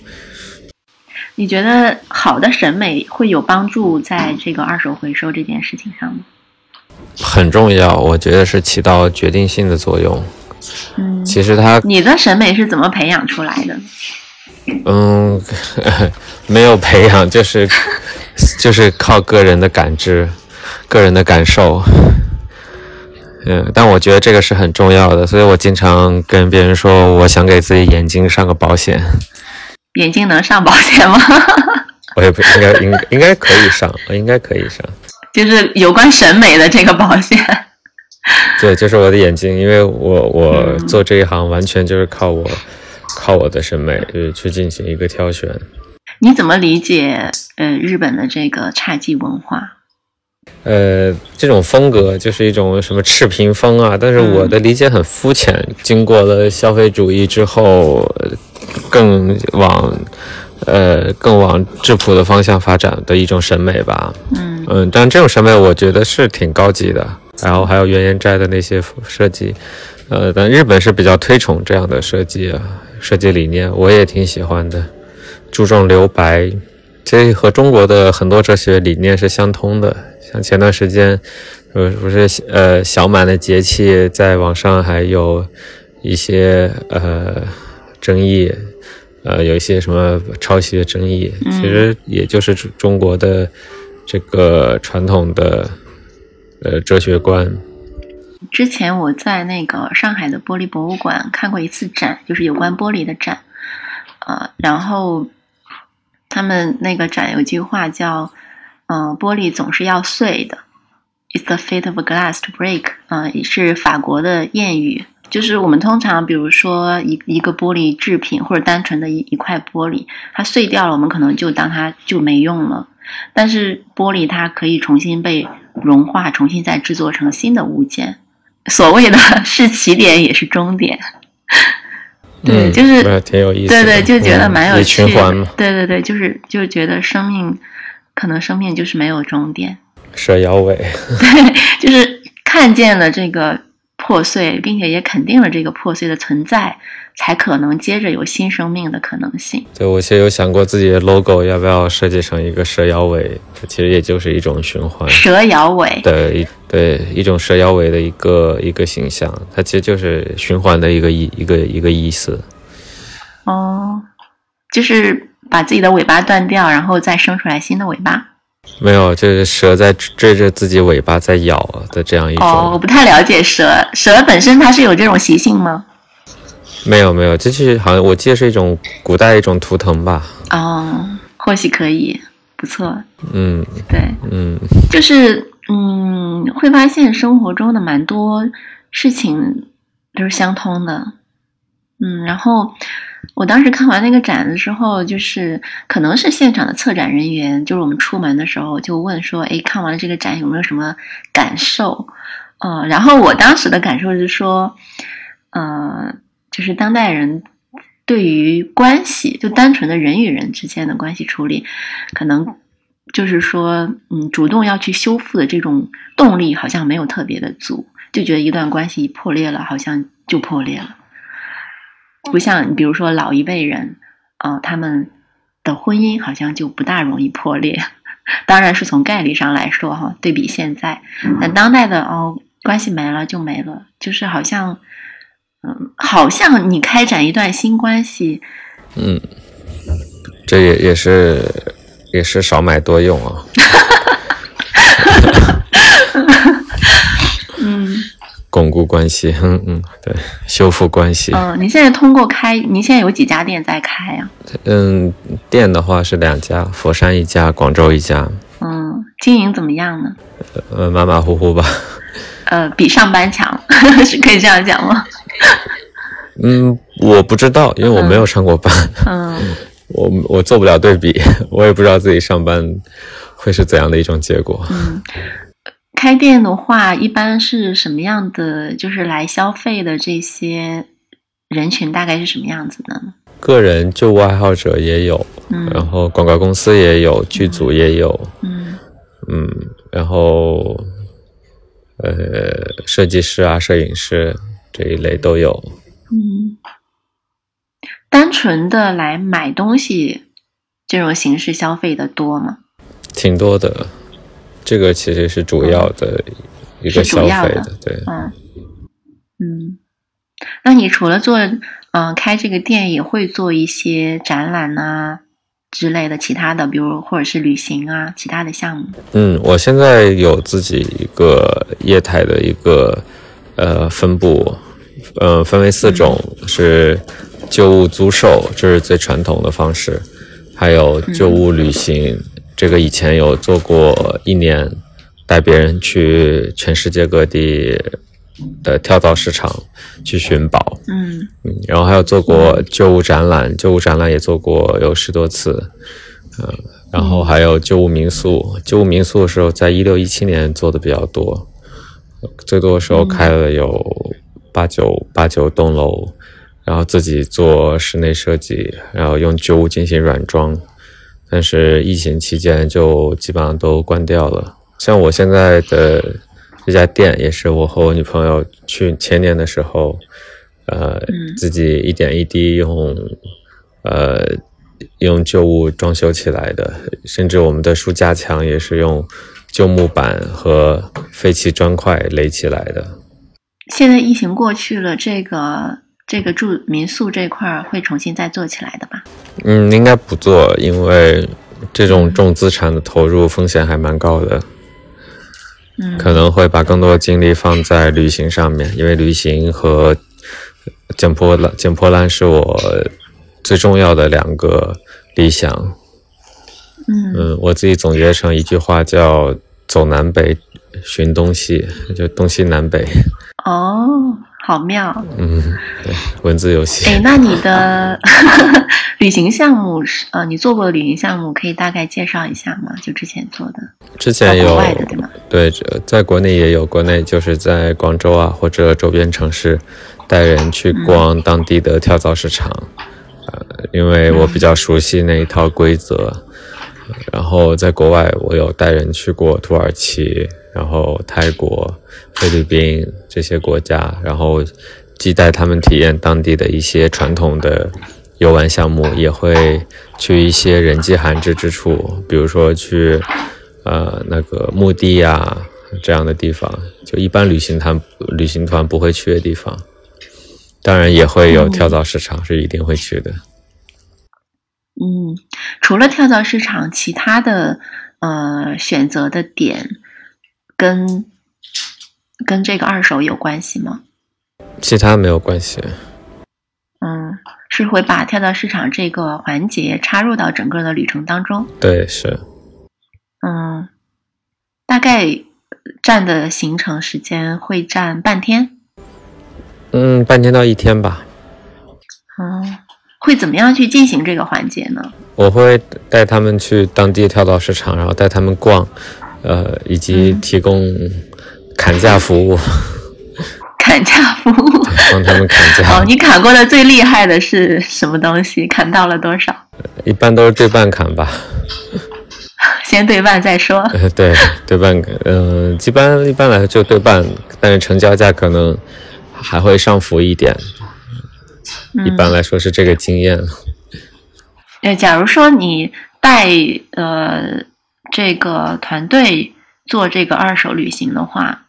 你觉得好的审美会有帮助在这个二手回收这件事情上吗？很重要，我觉得是起到决定性的作用。嗯，其实他，你的审美是怎么培养出来的？嗯，[LAUGHS] 没有培养，就是 [LAUGHS] 就是靠个人的感知、个人的感受。嗯，但我觉得这个是很重要的，所以我经常跟别人说，我想给自己眼睛上个保险。眼睛能上保险吗？[LAUGHS] 我也不应该，应应该可以上，应该可以上。就是有关审美的这个保险。[LAUGHS] 对，就是我的眼睛，因为我我做这一行完全就是靠我，靠我的审美去去进行一个挑选。你怎么理解呃日本的这个侘寂文化？呃，这种风格就是一种什么赤贫风啊，但是我的理解很肤浅。经过了消费主义之后，更往呃更往质朴的方向发展的一种审美吧。嗯嗯，但这种审美我觉得是挺高级的。然后还有原研斋的那些设计，呃，但日本是比较推崇这样的设计啊，设计理念我也挺喜欢的，注重留白，这和中国的很多哲学理念是相通的。像前段时间，呃，不是呃小满的节气，在网上还有一些呃争议，呃，有一些什么抄袭的争议，其实也就是中国的这个传统的。呃，哲学观。之前我在那个上海的玻璃博物馆看过一次展，就是有关玻璃的展。呃，然后他们那个展有句话叫“嗯，玻璃总是要碎的 ”，“It's the fate of a glass to break”。嗯，也是法国的谚语。就是我们通常，比如说一一个玻璃制品，或者单纯的一一块玻璃，它碎掉了，我们可能就当它就没用了。但是玻璃它可以重新被融化，重新再制作成新的物件。所谓的 [LAUGHS] 是起点也是终点，对，就是挺有意思。对对，就觉得蛮有趣。循环嘛。对对对，就是就觉得生命可能生命就是没有终点。蛇摇尾。对，[LAUGHS] 就是看见了这个破碎，并且也肯定了这个破碎的存在。才可能接着有新生命的可能性。对，我其实有想过自己的 logo 要不要设计成一个蛇摇尾，其实也就是一种循环。蛇摇尾的一对一种蛇摇尾的一个一个形象，它其实就是循环的一个意一个一个意思。哦，就是把自己的尾巴断掉，然后再生出来新的尾巴？没有，就是蛇在追着自己尾巴在咬的这样一种。哦，我不太了解蛇，蛇本身它是有这种习性吗？没有没有，这是好像我记得是一种古代一种图腾吧。哦，或许可以，不错。嗯对，嗯，就是嗯，会发现生活中的蛮多事情都是相通的。嗯，然后我当时看完那个展的时候，就是可能是现场的策展人员，就是我们出门的时候就问说：“哎，看完了这个展有没有什么感受？”呃，然后我当时的感受是说，呃，就是当代人对于关系，就单纯的人与人之间的关系处理，可能就是说，嗯，主动要去修复的这种动力好像没有特别的足，就觉得一段关系破裂了，好像就破裂了。不像比如说老一辈人，啊、他们的婚姻好像就不大容易破裂。当然是从概率上来说哈，对比现在，但当代的哦，关系没了就没了，就是好像，嗯，好像你开展一段新关系，嗯，这也也是也是少买多用啊。[LAUGHS] 嗯巩固关系，嗯嗯，对，修复关系。嗯、你现在通过开，你现在有几家店在开呀、嗯，店的话是两家，佛山一家，广州一家，嗯，经营怎么样呢？呃，马马虎虎吧。呃，比上班强，[LAUGHS] 是可以这样讲吗？[LAUGHS] 嗯，我不知道，因为我没有上过班，嗯 [LAUGHS] 我我做不了对比，[LAUGHS] 我也不知道自己上班会是怎样的一种结果。嗯，开店的话，一般是什么样的？就是来消费的这些人群大概是什么样子的呢？个人旧物爱好者也有，然嗯后广告公司也有，剧组也有，嗯嗯，然后呃，设计师啊、摄影师这一类都有。嗯，单纯的来买东西这种形式消费的多吗？挺多的，这个其实是主要的一个消费的，对。嗯嗯，那你除了做嗯、呃开这个店，也会做一些展览啊之类的其他的，比如或者是旅行啊其他的项目。嗯，我现在有自己一个业态的一个呃分布，呃，分为四种，是旧物租售，这是最传统的方式，还有旧物旅行，这个以前有做过一年，带别人去全世界各地的跳蚤市场去寻宝，嗯。嗯，然后还有做过旧物展览，旧物展览也做过有十多次，嗯，然后还有旧物民宿，旧物民宿的时候，在一六一七年做的比较多，最多的时候开了有八九八九栋楼，然后自己做室内设计，然后用旧物进行软装，但是疫情期间就基本上都关掉了。像我现在的这家店，也是我和我女朋友去前年的时候，呃，嗯。自己一点一滴用，呃，用旧物装修起来的，甚至我们的书架墙也是用旧木板和废弃砖块垒起来的。现在疫情过去了，这个这个住民宿这块儿会重新再做起来的吧？嗯，应该不做，因为这种重资产的投入风险还蛮高的，嗯可能会把更多精力放在旅行上面，因为旅行和捡破烂捡破烂是我最重要的两个理想。嗯嗯，我自己总结成一句话叫“走南北寻东西”，就东西南北。哦，好妙。嗯，对，文字游戏。哎，那你的 [LAUGHS] 旅行项目是呃，你做过的旅行项目可以大概介绍一下吗？就之前做的，之前有国外的对吗？对，这在国内也有，国内就是在广州啊或者周边城市带人去逛当地的跳蚤市场，呃，因为我比较熟悉那一套规则。然后在国外，我有带人去过土耳其，然后泰国、菲律宾这些国家，然后既带他们体验当地的一些传统的游玩项目，也会去一些人迹罕至之处，比如说去呃那个墓地呀、这样的地方，就一般旅行团旅行团不会去的地方。当然也会有跳蚤市场，是一定会去的。嗯，除了跳蚤市场，其他的呃选择的点跟跟这个二手有关系吗？其他没有关系。嗯，是会把跳蚤市场这个环节插入到整个的旅程当中。对，是。嗯，大概占的行程时间会占半天。嗯，半天到一天吧。嗯，会怎么样去进行这个环节呢？我会带他们去当地跳蚤市场，然后带他们逛，呃，以及提供砍价服务。[LAUGHS] 砍价服务，帮他们砍价。哦，你砍过的最厉害的是什么东西？砍到了多少？一般都是对半砍吧。[LAUGHS] 先对半再说。[LAUGHS] 对，对半，嗯，一般一般来说就对半，但是成交价可能还会上浮一点。一般来说是这个经验。呃，[LAUGHS] 假如说你带呃这个团队做这个二手旅行的话。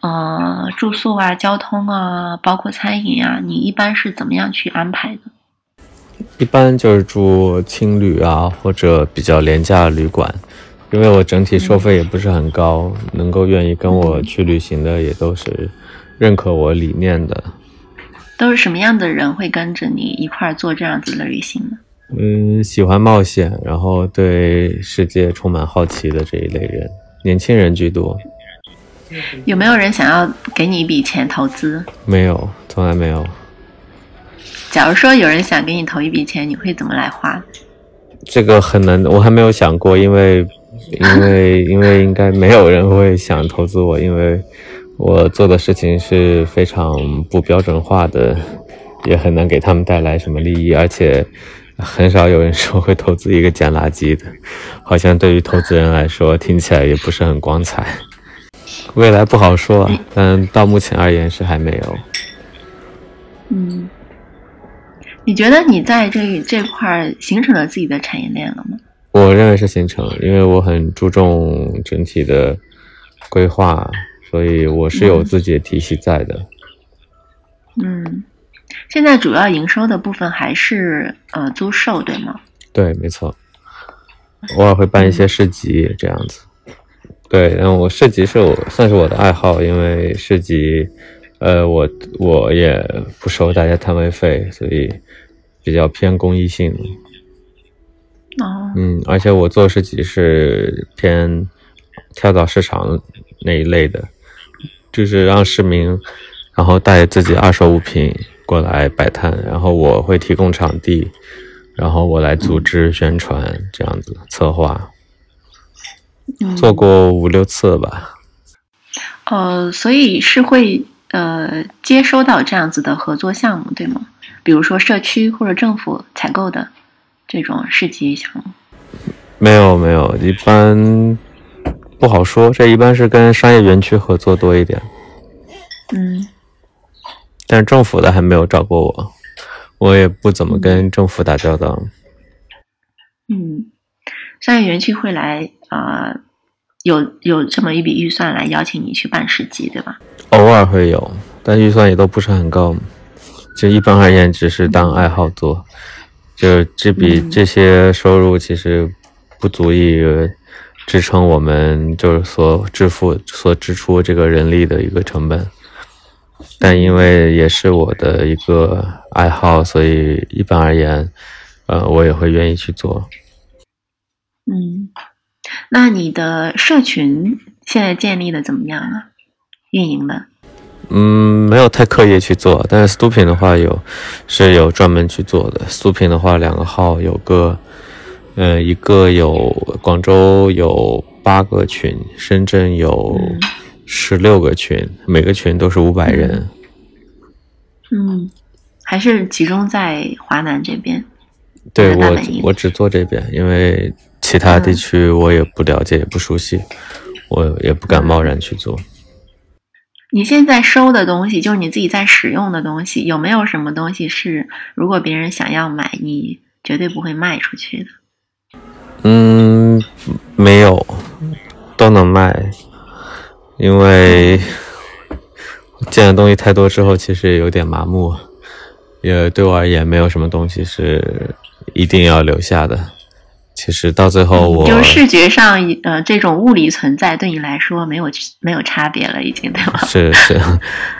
呃，住宿啊，交通啊，包括餐饮啊，你一般是怎么样去安排的？一般就是住青旅啊，或者比较廉价的旅馆，因为我整体收费也不是很高，能够愿意跟我去旅行的也都是认可我理念的。都是什么样的人会跟着你一块儿做这样子的旅行呢？嗯，喜欢冒险，然后对世界充满好奇的这一类人，年轻人居多。有没有人想要给你一笔钱投资？没有，从来没有。假如说有人想给你投一笔钱，你会怎么来花？这个很难，我还没有想过，因为，因为，因为应该没有人会想投资我，因为我做的事情是非常不标准化的，也很难给他们带来什么利益，而且很少有人说会投资一个捡垃圾的，好像对于投资人来说，听起来也不是很光彩。未来不好说，但到目前而言是还没有。嗯，你觉得你在这这块形成了自己的产业链了吗？我认为是形成，因为我很注重整体的规划，所以我是有自己的体系在的。嗯，现在主要营收的部分还是呃租售，对吗？对，没错。偶尔会办一些市集，这样子。对，然后我市集是我算是我的爱好，因为市集，呃，我我也不收大家摊位费，所以比较偏公益性。哦。嗯，而且我做市集是偏跳蚤市场那一类的，就是让市民然后带自己二手物品过来摆摊，然后我会提供场地，然后我来组织宣传，这样子策划。做过五六次吧，呃，所以是会呃接收到这样子的合作项目，对吗？比如说社区或者政府采购的这种市集项目。没有没有，一般不好说，这一般是跟商业园区合作多一点。嗯，但是政府的还没有找过我，我也不怎么跟政府打交道。嗯，商业园区会来啊。有有这么一笔预算来邀请你去办市集，对吧？偶尔会有，但预算也都不是很高。就一般而言，只是当爱好做。就这笔这些收入其实不足以支撑我们就是所支付所支出这个人力的一个成本。但因为也是我的一个爱好，所以一般而言，呃，我也会愿意去做。嗯。那你的社群现在建立的怎么样啊？运营的？嗯，没有太刻意去做，但是 Stuping 的话有，是有专门去做的。Stuping 的话，两个号有个，呃，一个有广州有八个群，深圳有十六个群，每个群都是五百人。嗯，还是集中在华南这边。对我，我只做这边，因为。其他地区我也不了解，也不熟悉，我也不敢贸然去做。你现在收的东西，就是你自己在使用的东西，有没有什么东西是如果别人想要买，你绝对不会卖出去的？嗯，没有，都能卖，因为见的东西太多之后，其实也有点麻木，也对我而言，没有什么东西是一定要留下的。其实到最后我，就是视觉上，呃，这种物理存在对你来说没有没有差别了，已经对吗？[LAUGHS] 是是，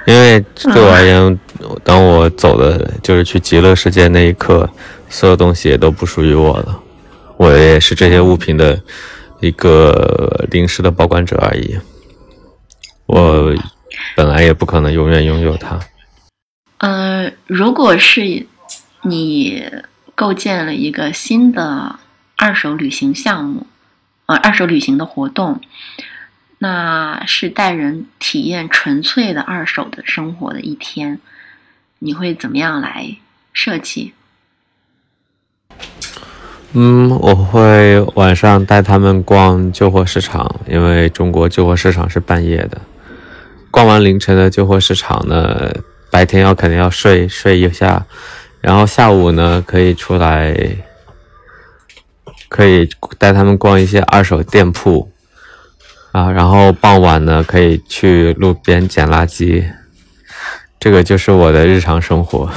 因为对我而言，当我走的就是去极乐世界那一刻，所有东西也都不属于我了，我也是这些物品的一个临时的保管者而已。我本来也不可能永远拥有它。呃，如果是你构建了一个新的。二手旅行项目，呃，二手旅行的活动，那是带人体验纯粹的二手的生活的一天，你会怎么样来设计？嗯，我会晚上带他们逛旧货市场，因为中国旧货市场是半夜的。逛完凌晨的旧货市场呢，白天要肯定要睡睡一下，然后下午呢可以出来。可以带他们逛一些二手店铺，啊，然后傍晚呢可以去路边捡垃圾，这个就是我的日常生活。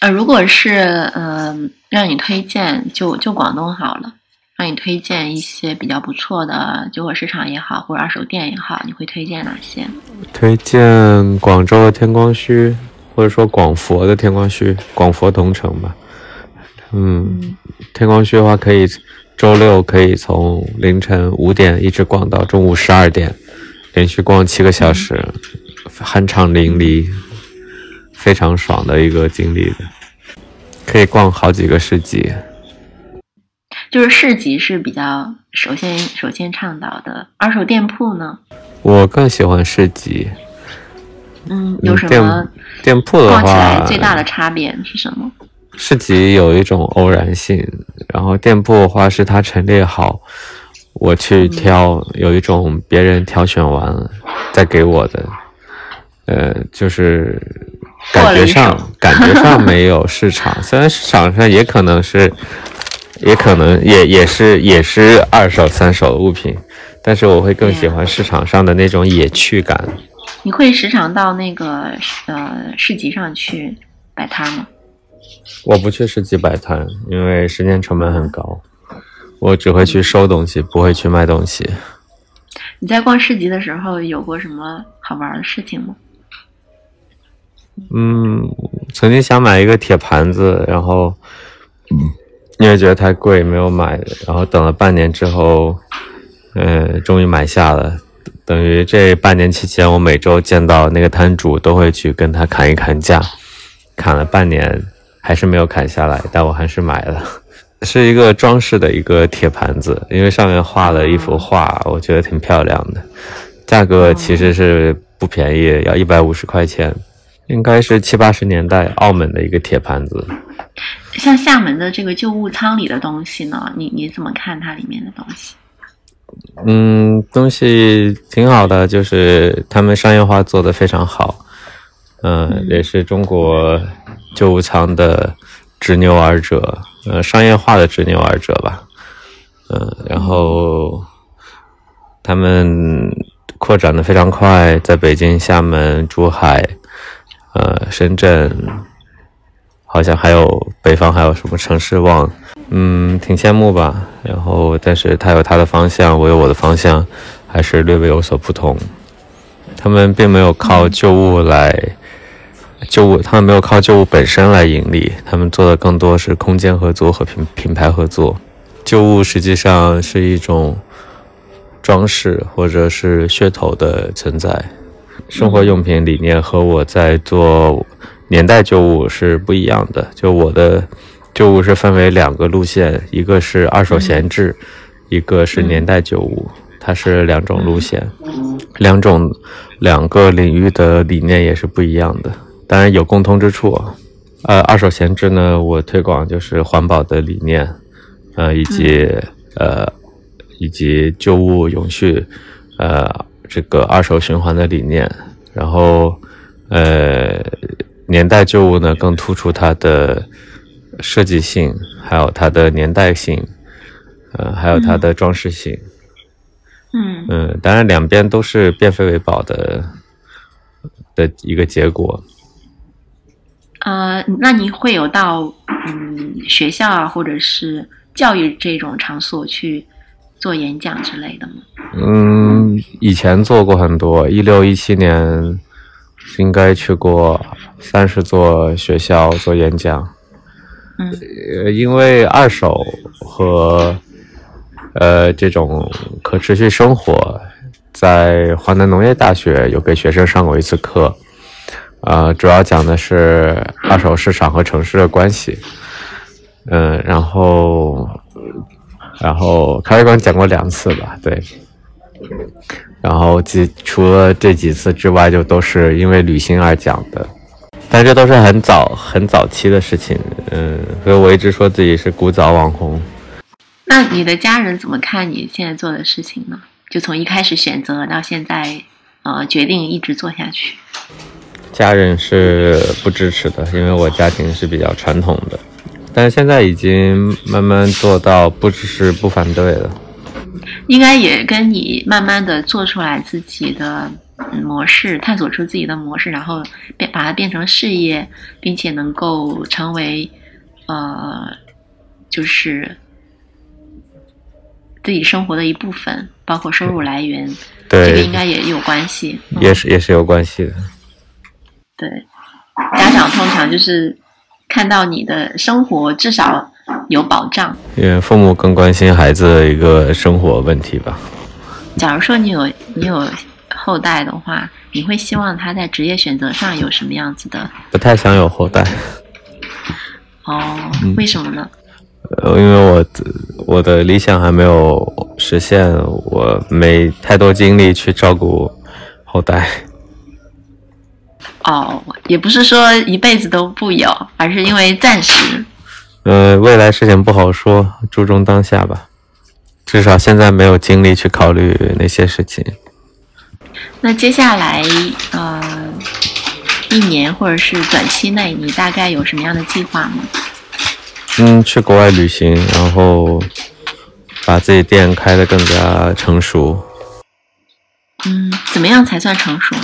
呃，如果是嗯让你推荐，就就广东好了，让你推荐一些比较不错的旧货市场也好，或者二手店也好，你会推荐哪些？推荐广州的天光墟，或者说广佛的天光墟，广佛同城吧。嗯，天光墟的话，可以周六可以从凌晨五点一直逛到中午十二点，连续逛七个小时，酣畅淋漓，非常爽的一个经历的，可以逛好几个市集。就是市集是比较首先首先倡导的，二手店铺呢？我更喜欢市集。嗯，有什么店铺的话，逛起来最大的差别是什么？市集有一种偶然性，然后店铺的话是它陈列好，我去挑，有一种别人挑选完再给我的，呃，就是感觉上感觉上没有市场，虽然市场上也可能是，也可能也也是也是二手三手的物品，但是我会更喜欢市场上的那种野趣感。你会时常到那个呃市集上去摆摊吗？我不去市集摆摊，因为时间成本很高。我只会去收东西，不会去卖东西。你在逛市集的时候有过什么好玩的事情吗？嗯，曾经想买一个铁盘子，然后因为觉得太贵没有买，然后等了半年之后，嗯，终于买下了。等于这半年期间，我每周见到那个摊主都会去跟他砍一砍价，砍了半年。还是没有砍下来，但我还是买了，[LAUGHS] 是一个装饰的一个铁盘子，因为上面画了一幅画，我觉得挺漂亮的，价格其实是不便宜，要一百五十块钱，应该是七八十年代澳门的一个铁盘子。像厦门的这个旧物仓里的东西呢，你你怎么看它里面的东西？嗯，东西挺好的，就是他们商业化做得非常好。嗯，也是中国旧物仓的执牛耳者，呃，商业化的执牛耳者吧。嗯，然后他们扩展的非常快，在北京、厦门、珠海、呃，深圳，好像还有北方还有什么城市忘，嗯，挺羡慕吧。然后，但是他有他的方向，我有我的方向，还是略微有所不同。他们并没有靠旧物来。旧物，他们没有靠旧物本身来盈利，他们做的更多是空间合作和品品牌合作。旧物实际上是一种装饰或者是噱头的存在。生活用品理念和我在做年代旧物是不一样的。就我的旧物是分为两个路线，一个是二手闲置，一个是年代旧物，它是两种路线，两种两个领域的理念也是不一样的。当然有共通之处，呃，二手闲置呢，我推广就是环保的理念，呃，以及呃，以及旧物永续，呃，这个二手循环的理念。然后，呃，年代旧物呢，更突出它的设计性，还有它的年代性，呃，还有它的装饰性。嗯嗯，当然两边都是变废为宝的的一个结果。呃，那你会有到嗯学校啊，或者是教育这种场所去做演讲之类的吗？嗯，以前做过很多，一六一七年应该去过三十座学校做演讲。嗯呃，因为二手和呃这种可持续生活，在华南农业大学有给学生上过一次课，呃，主要讲的是二手市场和城市的关系。嗯，然后然后咖啡馆讲过两次吧，对。然后几除了这几次之外，就都是因为旅行而讲的。但这都是很早很早期的事情，嗯，所以我一直说自己是古早网红。那你的家人怎么看你现在做的事情呢？就从一开始选择到现在，呃，决定一直做下去。家人是不支持的，因为我家庭是比较传统的，但是现在已经慢慢做到不只是不反对了。应该也跟你慢慢的做出来自己的嗯模式，探索出自己的模式，然后变把它变成事业，并且能够成为呃，就是自己生活的一部分，包括收入来源，这个应，该也有关系。嗯也是也是有关系的。对，家长通常就是看到你的生活至少有保障。因为父母更关心孩子的一个生活问题吧。假如说你有你有后代的话，你会希望他在职业选择上有什么样子的？不太想有后代，哦，嗯为什么呢？呃，因为我我的理想还没有实现，我没太多精力去照顾后代。哦，也不是说一辈子都不有，而是因为暂时。呃，未来事情不好说，注重当下吧。至少现在没有精力去考虑那些事情。那接下来呃，一年或者是短期内，你大概有什么样的计划吗？嗯，去国外旅行，然后把自己店开得更加成熟。嗯，怎么样才算成熟呢？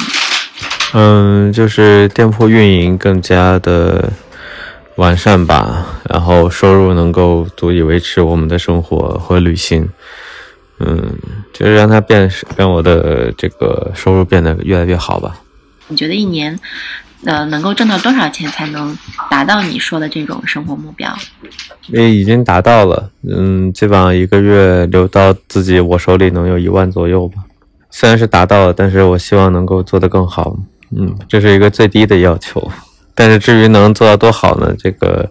嗯，就是店铺运营更加的完善吧，然后收入能够足以维持我们的生活和旅行。嗯，就是让它变，让我的这个收入变得越来越好吧。你觉得一年呃能够挣到多少钱才能达到你说的这种生活目标？因为已经达到了，嗯，基本上一个月留到自己我手里能有一万左右吧。虽然是达到了，但是我希望能够做得更好，嗯，这是一个最低的要求。但是至于能做到多好呢？这个，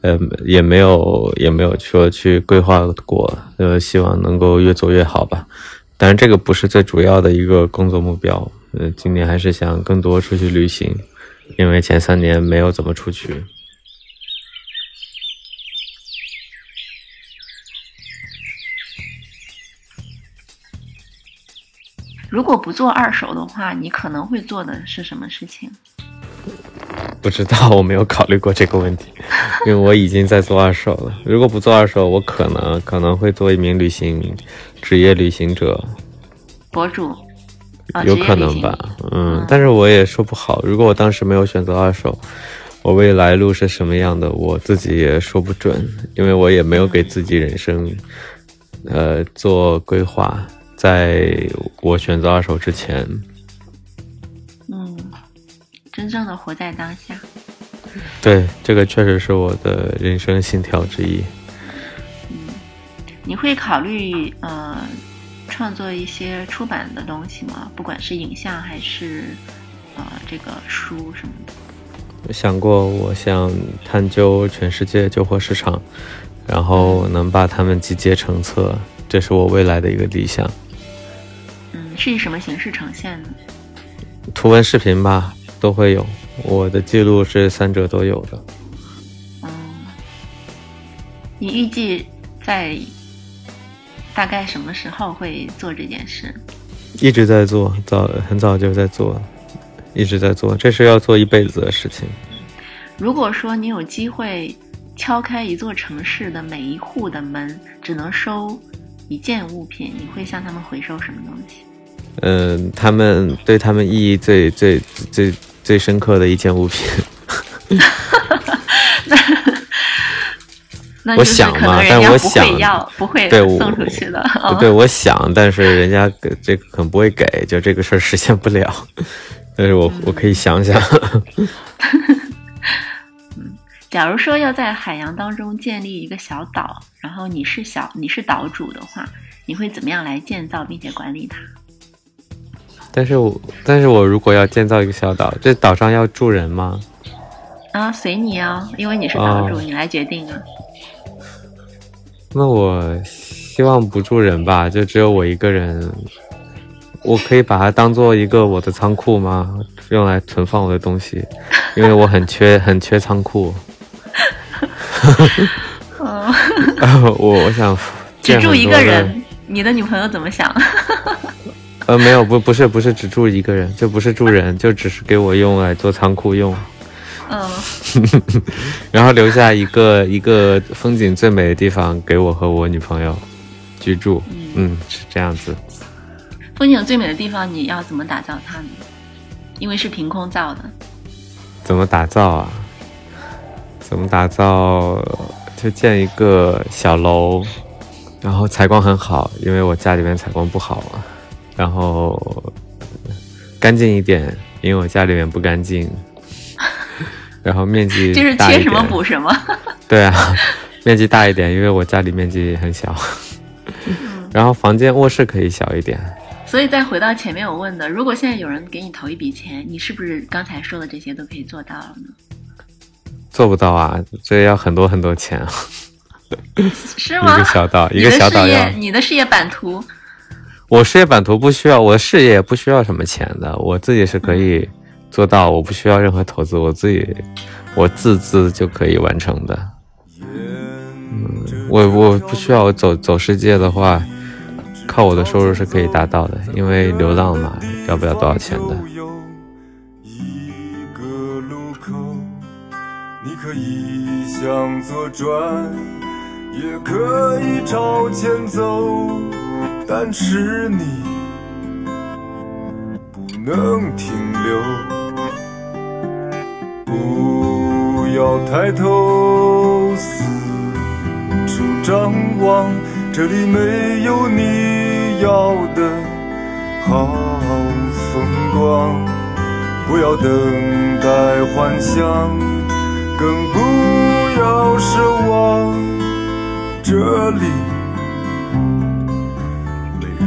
呃，也没有也没有说去规划过，呃，希望能够越做越好吧。但是这个不是最主要的一个工作目标，呃，今年还是想更多出去旅行，因为前三年没有怎么出去。如果不做二手的话，你可能会做的是什么事情？不知道，我没有考虑过这个问题，[LAUGHS] 因为我已经在做二手了。如果不做二手，我可能可能会做一名旅行职业旅行者，博主，啊有可能吧。嗯，但是我也说不好。如果我当时没有选择二手，我未来路是什么样的，我自己也说不准，因为我也没有给自己人生，呃，做规划。在我选择二手之前，嗯，真正的活在当下。对这个确实是我的人生信条之一。嗯你会考虑呃创作一些出版的东西吗？不管是影像还是呃这个书什么的。我想过，我想探究全世界旧货市场，然后能把它们集结成册，这是我未来的一个理想。嗯，是以什么形式呈现呢？图文、视频吧，都会有。我的记录是三者都有的。嗯，你预计在大概什么时候会做这件事？一直在做，早很早就在做，一直在做，这是要做一辈子的事情。如果说你有机会敲开一座城市的每一户的门，只能收一件物品，你会向他们回收什么东西？嗯，他们对他们意义最最最最深刻的一件物品，[LAUGHS] 那我就是可能想嘛但我想会要，不会对我送出去的。哦对，我想，但是人家给这个可能不会给，就这个事儿实现不了。但是我我可以想想，[LAUGHS] 假如说要在海洋当中建立一个小岛，然后你是小你是岛主的话，你会怎么样来建造并且管理它？但是我但是我如果要建造一个小岛，这岛上要住人吗？啊，随你啊，因为你是岛主，哦你来决定啊。那我希望不住人吧，就只有我一个人。我可以把它当做一个我的仓库吗？用来存放我的东西，因为我很缺 [LAUGHS] 很缺仓库。[LAUGHS] 嗯，我我想只住一个人，你的女朋友怎么想？[LAUGHS] 呃，没有，不不是不是只住一个人，就不是住人，就只是给我用来做仓库用，嗯，[LAUGHS] 然后留下一个一个风景最美的地方给我和我女朋友居住。嗯，是这样子。风景最美的地方，你要怎么打造它呢？因为是凭空造的。怎么打造啊？怎么打造？就建一个小楼，然后采光很好，因为我家里面采光不好嘛。然后干净一点，因为我家里面不干净。[LAUGHS] 然后面积 [LAUGHS] 就是缺什么补什么。对啊，[LAUGHS] 面积大一点，因为我家里面积很小。然后房间卧室可以小一点。所以再回到前面我问的，如果现在有人给你投一笔钱，你是不是刚才说的这些都可以做到了呢？做不到啊，这要很多很多钱啊！是吗一个？小岛，一个小岛你的事业版图，我事业版图不需要，我事业不需要什么钱的，我自己是可以做到，我不需要任何投资，我自己我自资就可以完成的。嗯，我我不需要走走世界的话，靠我的收入是可以达到的，因为流浪嘛，要不了多少钱的。一个路口，你可以向左转，也可以朝前走，但是你不能停留。不要抬头四处张望，这里没有你要的好风光。不要等待幻想，更不要奢望，这里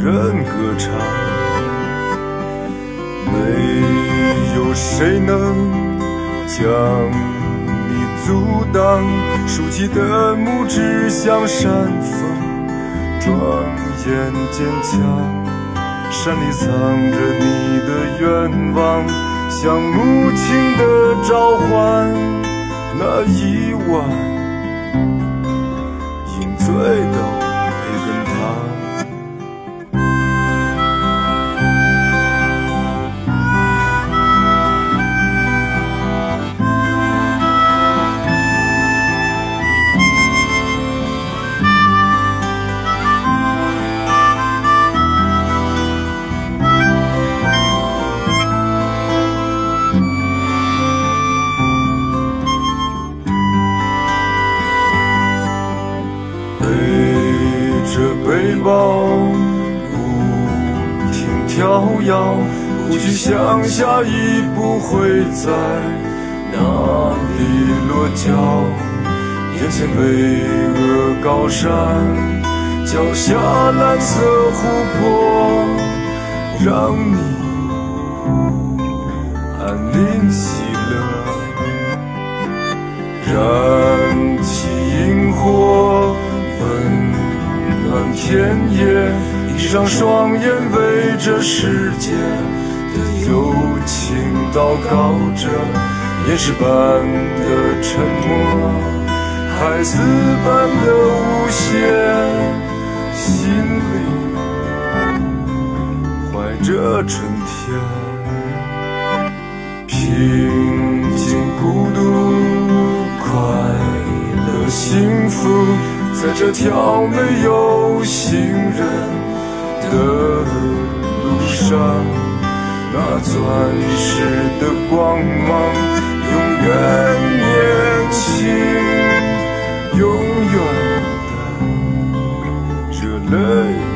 人歌唱，没有谁能将你阻挡。竖起的拇指像山峰，庄严坚强。山里藏着你的愿望，像母亲的召唤。那一晚，饮醉的跳跃，不去想下一步会在哪里落脚。眼前巍峨高山，脚下蓝色湖泊，让你安宁喜乐。燃起萤火，温暖田野，闭上双眼，为这世界的友情祷告着。岩石般的沉默，孩子般的无邪，心里怀着春天。平静、孤独、快乐、幸福，在这条没有行人的路上，那钻石的光芒永远年轻，永远的热泪。